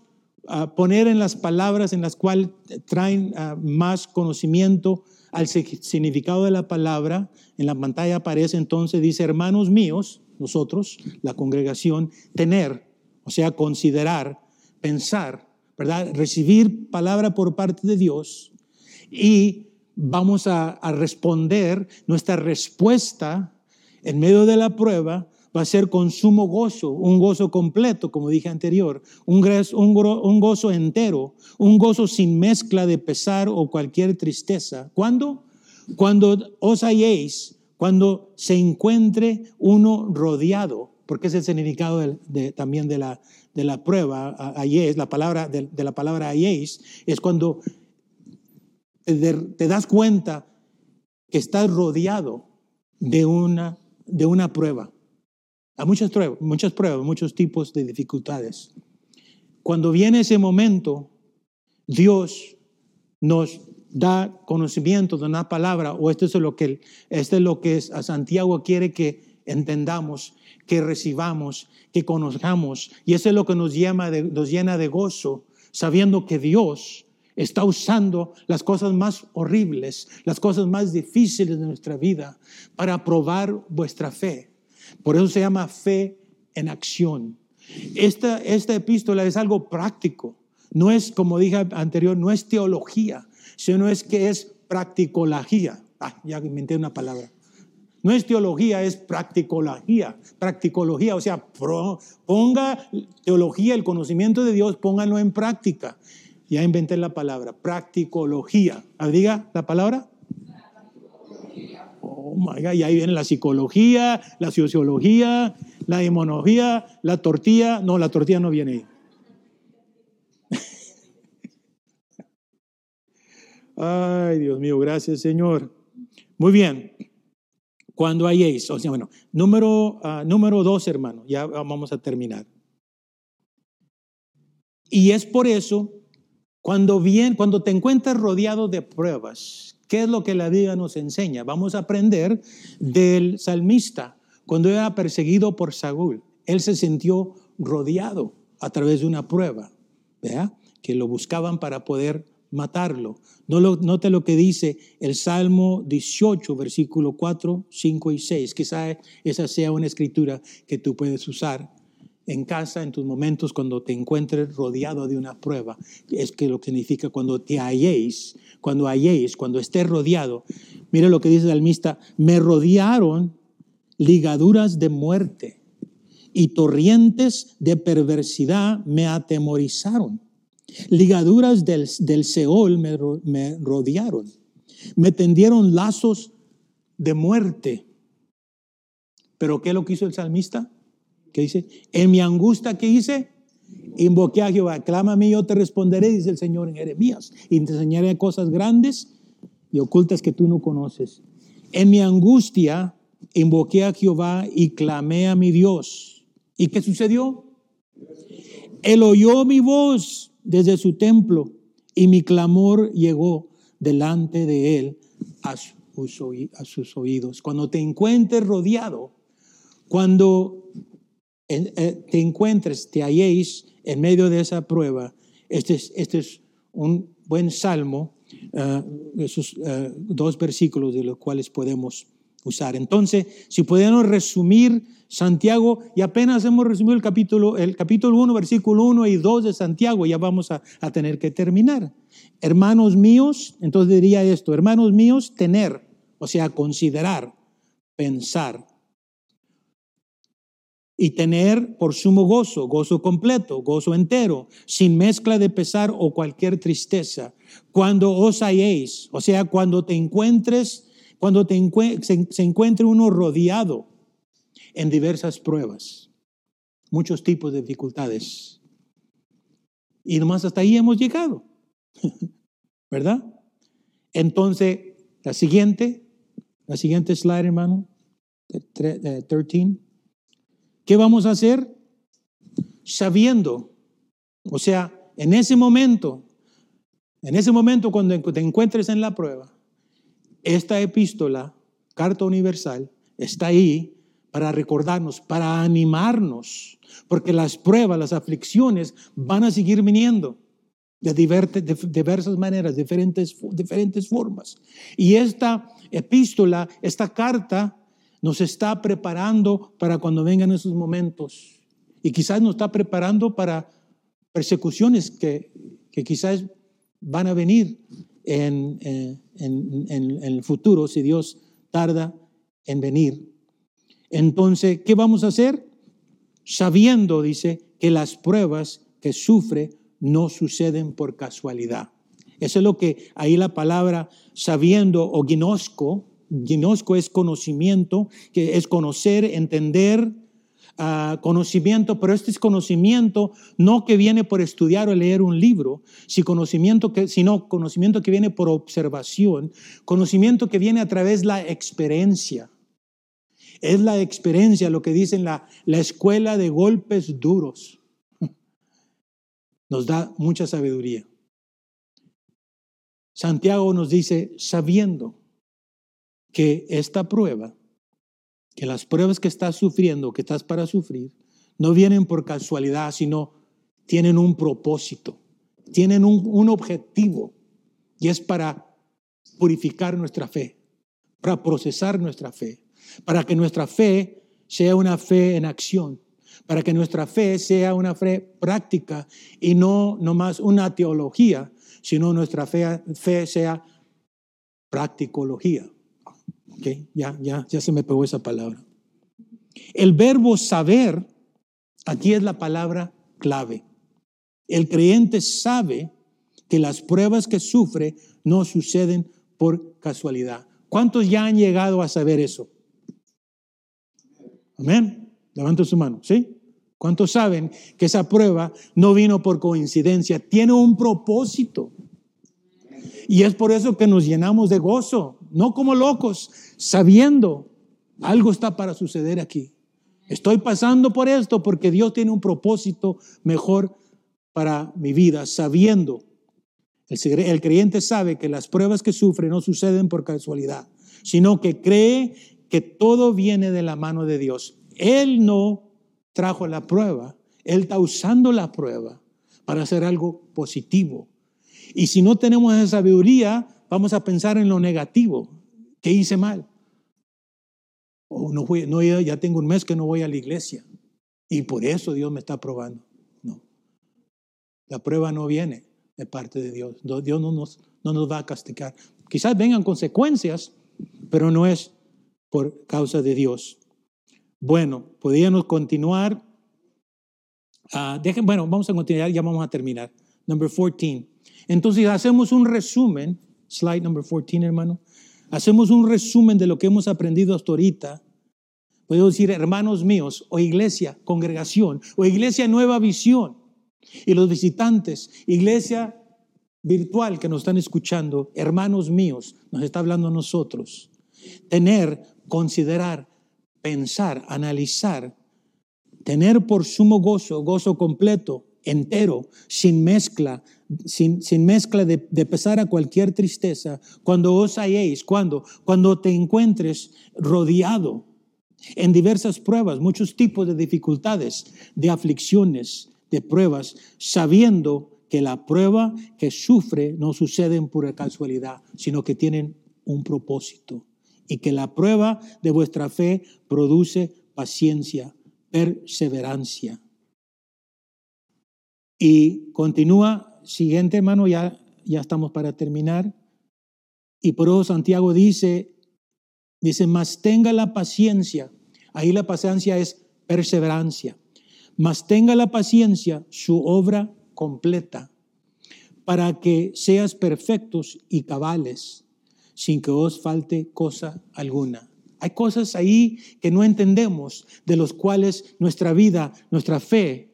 ah, poner en las palabras en las cuales traen más conocimiento, al significado de la palabra, en la pantalla aparece entonces, dice, hermanos míos, nosotros, la congregación, tener, o sea, considerar, pensar, ¿verdad? Recibir palabra por parte de Dios y vamos a, a responder nuestra respuesta en medio de la prueba va a ser con sumo gozo, un gozo completo, como dije anterior, un, gozo entero, un gozo sin mezcla de pesar o cualquier tristeza. ¿Cuándo? Cuando os halléis, cuando se encuentre uno rodeado, porque es el significado de, también de la, de la prueba, la palabra, de, la palabra halléis, es cuando te das cuenta que estás rodeado de una, de una prueba a muchas pruebas, muchos tipos de dificultades. Cuando viene ese momento, Dios nos da conocimiento de una palabra, o esto es lo que, este es lo que a Santiago quiere que entendamos, que recibamos, que conozcamos, y eso es lo que nos, llama nos llena de gozo, sabiendo que Dios está usando las cosas más horribles, las cosas más difíciles de nuestra vida para probar vuestra fe por eso se llama fe en acción. Esta, esta epístola es algo práctico, No es, como dije anterior, no es teología, sino es que es practicología. Ah, ya inventé una palabra. No es teología, es practicología. Practicología, o sea, ponga teología, el conocimiento de Dios, póngalo en práctica. Ya inventé la palabra, practicología. Diga la palabra. Oh my God, y ahí viene la psicología, la sociología, la inmunología, la tortilla. No, la tortilla no viene ahí. Ay, Dios mío, gracias Señor. Muy bien. Cuando hayáis, o sea, bueno, número, uh, número dos, hermano, ya vamos a terminar. Y es por eso, cuando bien, cuando te encuentras rodeado de pruebas, ¿qué es lo que la Biblia nos enseña? Vamos a aprender del salmista cuando era perseguido por Saúl. Él se sintió rodeado a través de una prueba, ¿verdad? Que lo buscaban para poder matarlo. No lo, note lo que dice el Salmo 18, versículo 4, 5 y 6. Quizá esa sea una escritura que tú puedes usar en casa, en tus momentos cuando te encuentres rodeado de una prueba. Es que lo que significa cuando te halléis, cuando halléis, cuando estés rodeado. Mire lo que dice el salmista, me rodearon ligaduras de muerte y torrientes de perversidad me atemorizaron. Ligaduras del, del Seol me, me rodearon. Me tendieron lazos de muerte. Pero ¿qué es lo que hizo el salmista? ¿Qué dice? En mi angustia, ¿qué hice? Invoqué a Jehová, clámame y yo te responderé, dice el Señor en Jeremías, y te enseñaré cosas grandes y ocultas que tú no conoces. En mi angustia invoqué a Jehová y clamé a mi Dios. ¿Y qué sucedió? Él oyó mi voz desde su templo y mi clamor llegó delante de él a sus, oídos. Cuando te encuentres rodeado, cuando te encuentres, te halléis en medio de esa prueba, este es, este es un buen salmo, eh, esos eh, dos versículos de los cuales podemos usar. Entonces, si podemos resumir Santiago, y apenas hemos resumido el capítulo, el capítulo 1, versículo 1 y 2 de Santiago, ya vamos a tener que terminar. Hermanos míos, entonces diría esto, hermanos míos, tener, o sea, considerar, pensar, y tener por sumo gozo, gozo completo, gozo entero, sin mezcla de pesar o cualquier tristeza. Cuando os halléis, o sea, cuando te encuentres cuando te se, encuentre uno rodeado en diversas pruebas, muchos tipos de dificultades. Y nomás hasta ahí hemos llegado, ¿verdad? Entonces, la siguiente, la siguiente slide, hermano, 13. ¿Qué vamos a hacer? Sabiendo, o sea, en ese momento, en ese momento cuando te encuentres en la prueba, esta epístola, carta universal, está ahí para recordarnos, para animarnos, porque las pruebas, las aflicciones van a seguir viniendo de, diversas maneras, diferentes, diferentes formas. Y esta epístola, esta carta, nos está preparando para cuando vengan esos momentos. Y quizás nos está preparando para persecuciones que, que quizás van a venir en, en, el futuro si Dios tarda en venir. Entonces, ¿qué vamos a hacer? Sabiendo, dice, que las pruebas que sufre no suceden por casualidad. Eso es lo que ahí la palabra sabiendo o ginosco, ginosco es conocimiento, que es conocer, entender, conocimiento, pero este es conocimiento no que viene por estudiar o leer un libro, sino conocimiento que, sino conocimiento que viene por observación, conocimiento que viene a través de la experiencia. Es la experiencia lo que dicen la, la escuela de golpes duros. Nos da mucha sabiduría. Santiago nos dice, sabiendo que esta prueba que las pruebas que estás sufriendo, que estás para sufrir, no vienen por casualidad, sino tienen un propósito, tienen un, objetivo, y es para purificar nuestra fe, para procesar nuestra fe, para que nuestra fe sea una fe en acción, para que nuestra fe sea una fe práctica y no nomás una teología, sino nuestra fe, fe sea practicología. Okay, ya, ya, ya se me pegó esa palabra. El verbo saber, aquí es la palabra clave. El creyente sabe que las pruebas que sufre no suceden por casualidad. ¿Cuántos ya han llegado a saber eso? Amén. Levanta su mano, ¿sí? ¿Cuántos saben que esa prueba no vino por coincidencia? Tiene un propósito. Y es por eso que nos llenamos de gozo, no como locos, sabiendo algo está para suceder aquí. Estoy pasando por esto porque Dios tiene un propósito mejor para mi vida, sabiendo. El, creyente sabe que las pruebas que sufre no suceden por casualidad, sino que cree que todo viene de la mano de Dios. Él no trajo la prueba, Él está usando la prueba para hacer algo positivo. Y si no tenemos esa sabiduría, vamos a pensar en lo negativo, que hice mal. O no, no, ya tengo un mes que no voy a la iglesia y por eso Dios me está probando. No. La prueba no viene de parte de Dios. Dios no nos, no nos va a castigar. Quizás vengan consecuencias, pero no es por causa de Dios. Bueno, podríamos continuar. Uh, dejen, bueno, vamos a continuar, ya vamos a terminar. Number 14. Entonces hacemos un resumen, slide number 14, hermano. Hacemos un resumen de lo que hemos aprendido hasta ahorita. Puedo decir, hermanos míos, o iglesia, congregación, o iglesia nueva visión, y los visitantes, iglesia virtual que nos están escuchando, hermanos míos, nos está hablando a nosotros. Tener, considerar, pensar, analizar, tener por sumo gozo, gozo completo, entero, sin mezcla, sin, sin mezcla de, pesar a cualquier tristeza, cuando os halléis, cuando, cuando te encuentres rodeado en diversas pruebas, muchos tipos de dificultades, de aflicciones, de pruebas, sabiendo que la prueba que sufre no sucede por casualidad, sino que tienen un propósito y que la prueba de vuestra fe produce paciencia, perseverancia. Y continúa, siguiente hermano, ya, ya estamos para terminar. Y por eso Santiago dice, dice, más tenga la paciencia. Ahí la paciencia es perseverancia. Más tenga la paciencia su obra completa, para que seas perfectos y cabales sin que os falte cosa alguna. Hay cosas ahí que no entendemos, de los cuales nuestra vida, nuestra fe,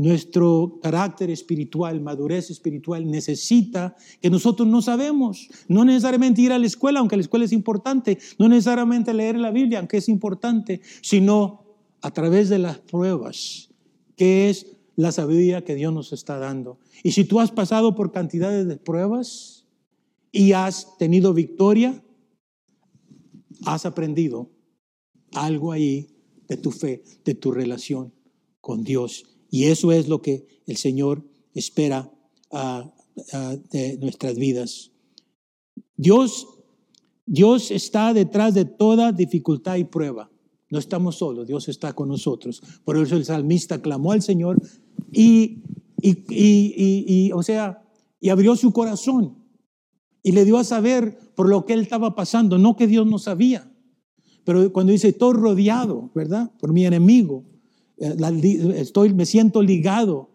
nuestro carácter espiritual, madurez espiritual necesita que nosotros no sabemos. No necesariamente ir a la escuela, aunque la escuela es importante, no necesariamente leer la Biblia, aunque es importante, sino a través de las pruebas, que es la sabiduría que Dios nos está dando. Y si tú has pasado por cantidades de pruebas, y has tenido victoria, has aprendido algo ahí de tu fe, de tu relación con Dios. Y eso es lo que el Señor espera ah, de nuestras vidas. Dios, Dios está detrás de toda dificultad y prueba. No estamos solos, Dios está con nosotros. Por eso el salmista clamó al Señor y, y, y, o sea, y abrió su corazón y le dio a saber por lo que él estaba pasando, no que Dios no sabía. Pero cuando dice, estoy rodeado, ¿verdad? Por mi enemigo, estoy, me siento ligado.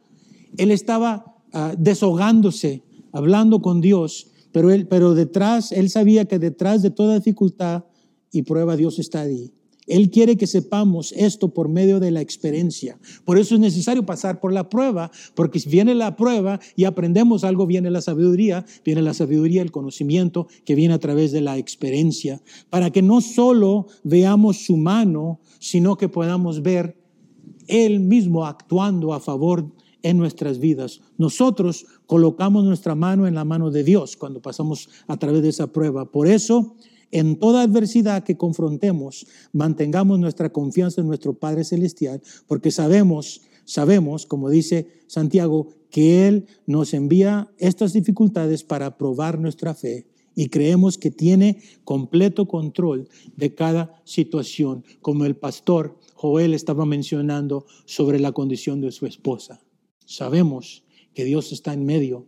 Él estaba deshogándose, hablando con Dios, pero, él, pero detrás, él sabía que detrás de toda dificultad y prueba Dios está ahí. Él quiere que sepamos esto por medio de la experiencia. Por eso es necesario pasar por la prueba, porque si viene la prueba y aprendemos algo, viene la sabiduría, viene la sabiduría, el conocimiento que viene a través de la experiencia, para que no solo veamos su mano, sino que podamos ver Él mismo actuando a favor en nuestras vidas. Nosotros colocamos nuestra mano en la mano de Dios cuando pasamos a través de esa prueba. Por eso en toda adversidad que confrontemos, mantengamos nuestra confianza en nuestro Padre Celestial, porque sabemos, sabemos, como dice Santiago, que Él nos envía estas dificultades para probar nuestra fe y creemos que tiene completo control de cada situación, como el pastor Joel estaba mencionando sobre la condición de su esposa. Sabemos que Dios está en medio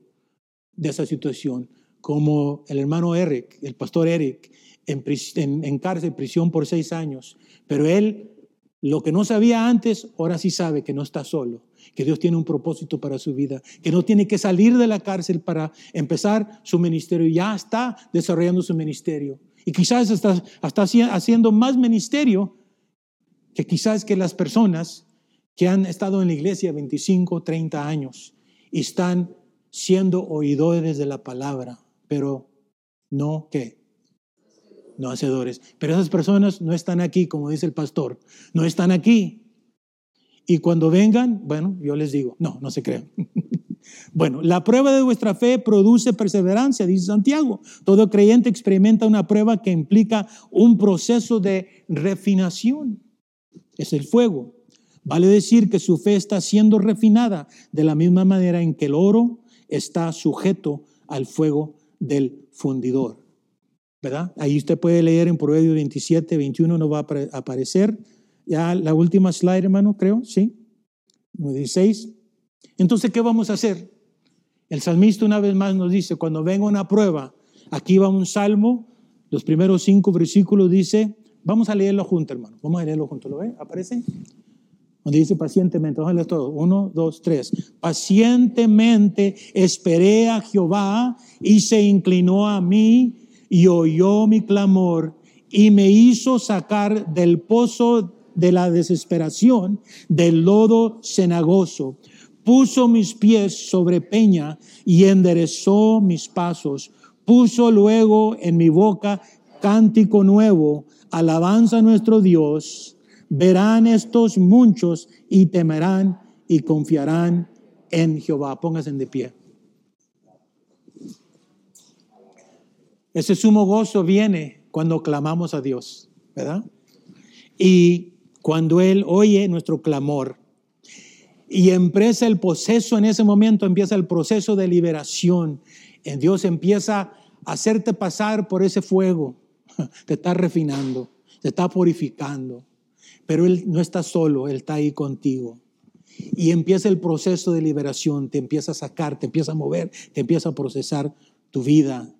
de esa situación, como el hermano Eric, el pastor Eric, en, en, en cárcel, prisión por seis años, pero él lo que no sabía antes, ahora sí sabe que no está solo, que Dios tiene un propósito para su vida, que no tiene que salir de la cárcel para empezar su ministerio, ya está desarrollando su ministerio. Y quizás está, está haciendo más ministerio que quizás que las personas que han estado en la iglesia 25, 30 años y están siendo oidores de la palabra, pero no que no hacedores. Pero esas personas no están aquí, como dice el pastor, no están aquí. Y cuando vengan, bueno, yo les digo, no, no se crean. bueno, la prueba de vuestra fe produce perseverancia, dice Santiago. Todo creyente experimenta una prueba que implica un proceso de refinación. Es el fuego. Vale decir que su fe está siendo refinada de la misma manera en que el oro está sujeto al fuego del fundidor. ¿verdad? Ahí usted puede leer en Proverbios 27, 21, no va a aparecer. Ya la última slide, hermano, creo, ¿sí? 16. Entonces, ¿qué vamos a hacer? El salmista una vez más nos dice, cuando venga una prueba, aquí va un salmo, los primeros cinco versículos dice, vamos a leerlo junto, hermano, vamos a leerlo junto, ¿lo ve? ¿Aparece? Donde dice pacientemente, vamos a leer todo, uno, dos, tres. Pacientemente esperé a Jehová y se inclinó a mí y oyó mi clamor y me hizo sacar del pozo de la desesperación, del lodo cenagoso. Puso mis pies sobre peña y enderezó mis pasos. Puso luego en mi boca cántico nuevo, alabanza a nuestro Dios. Verán estos muchos y temerán y confiarán en Jehová. Pónganse de pie. Ese sumo gozo viene cuando clamamos a Dios, ¿verdad? Y cuando Él oye nuestro clamor y empieza el proceso, en ese momento empieza el proceso de liberación. Dios empieza a hacerte pasar por ese fuego, te está refinando, te está purificando. Pero Él no está solo, Él está ahí contigo. Y empieza el proceso de liberación, te empieza a sacar, te empieza a mover, te empieza a procesar tu vida,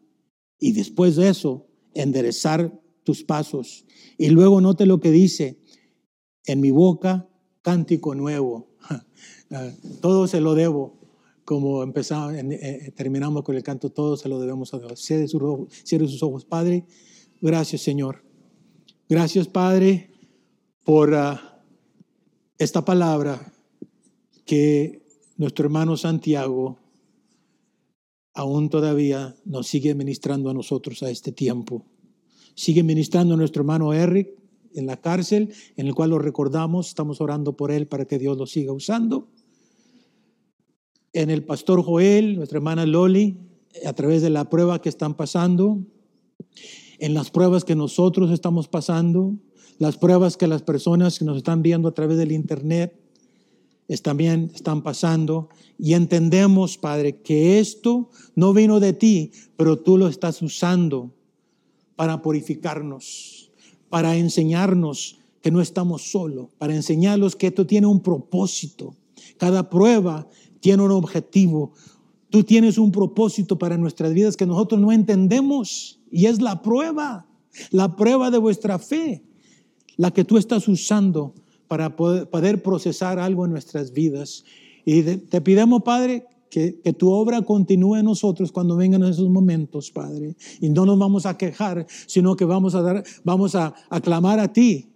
y después de eso, enderezar tus pasos. Y luego note lo que dice, en mi boca cántico nuevo. Ah, todo se lo debo. Como empezamos, eh, terminamos con el canto, todo se lo debemos a Dios. Cierre sus, ojos, cierre sus ojos, Padre. Gracias, Señor. Gracias, Padre, por ah, esta palabra que nuestro hermano Santiago aún todavía nos sigue ministrando a nosotros a este tiempo. Sigue ministrando a nuestro hermano Eric en la cárcel, en el cual lo recordamos, estamos orando por él para que Dios lo siga usando. En el pastor Joel, nuestra hermana Loli, a través de la prueba que están pasando, en las pruebas que nosotros estamos pasando, las pruebas que las personas que nos están viendo a través del Internet, también están pasando y entendemos, Padre, que esto no vino de ti, pero tú lo estás usando para purificarnos, para enseñarnos que no estamos solos, para enseñarnos que esto tiene un propósito. Cada prueba tiene un objetivo. Tú tienes un propósito para nuestras vidas que nosotros no entendemos y es la prueba, la prueba de vuestra fe, la que tú estás usando para poder, procesar algo en nuestras vidas. Y te pidamos, Padre, que, tu obra continúe en nosotros cuando vengan esos momentos, Padre. Y no nos vamos a quejar, sino que vamos a, dar, vamos a, a clamar a ti,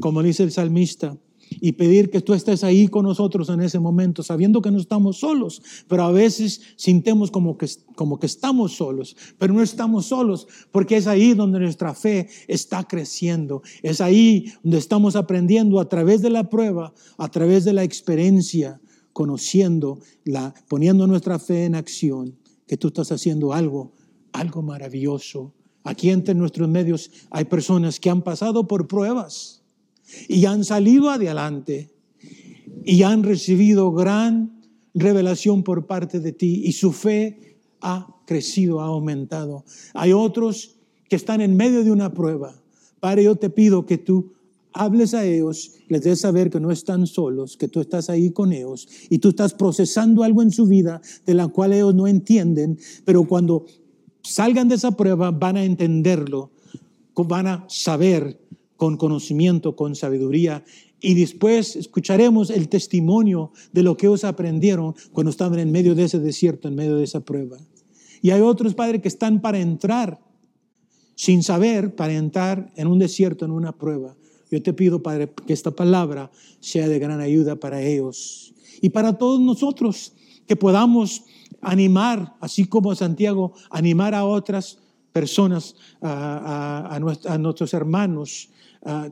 como dice el salmista y pedir que tú estés ahí con nosotros en ese momento, sabiendo que no estamos solos, pero a veces sintemos como que, como que estamos solos, pero no estamos solos, porque es ahí donde nuestra fe está creciendo, es ahí donde estamos aprendiendo a través de la prueba, a través de la experiencia, conociendo, la, poniendo nuestra fe en acción, que tú estás haciendo algo, algo maravilloso. Aquí entre nuestros medios hay personas que han pasado por pruebas y han salido adelante y han recibido gran revelación por parte de ti y su fe ha crecido, ha aumentado. Hay otros que están en medio de una prueba. Padre, yo te pido que tú hables a ellos, les des saber que no están solos, que tú estás ahí con ellos y tú estás procesando algo en su vida de la cual ellos no entienden, pero cuando salgan de esa prueba van a entenderlo, van a saber con conocimiento, con sabiduría. Y después escucharemos el testimonio de lo que ellos aprendieron cuando estaban en medio de ese desierto, en medio de esa prueba. Y hay otros, padres que están para entrar sin saber, para entrar en un desierto, en una prueba. Yo te pido, Padre, que esta palabra sea de gran ayuda para ellos y para todos nosotros, que podamos animar, así como Santiago, animar a otras personas, a, nuestros hermanos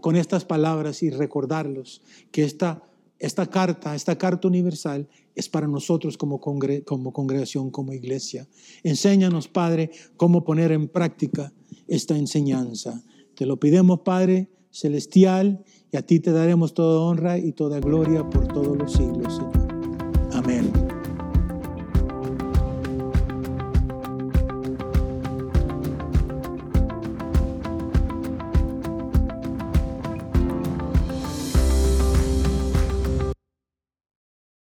con estas palabras y recordarlos que esta, esta carta, esta carta universal es para nosotros como, como congregación, como iglesia. Enséñanos, Padre, cómo poner en práctica esta enseñanza. Te lo pidemos, Padre celestial, y a ti te daremos toda honra y toda gloria por todos los siglos, Señor. Amén.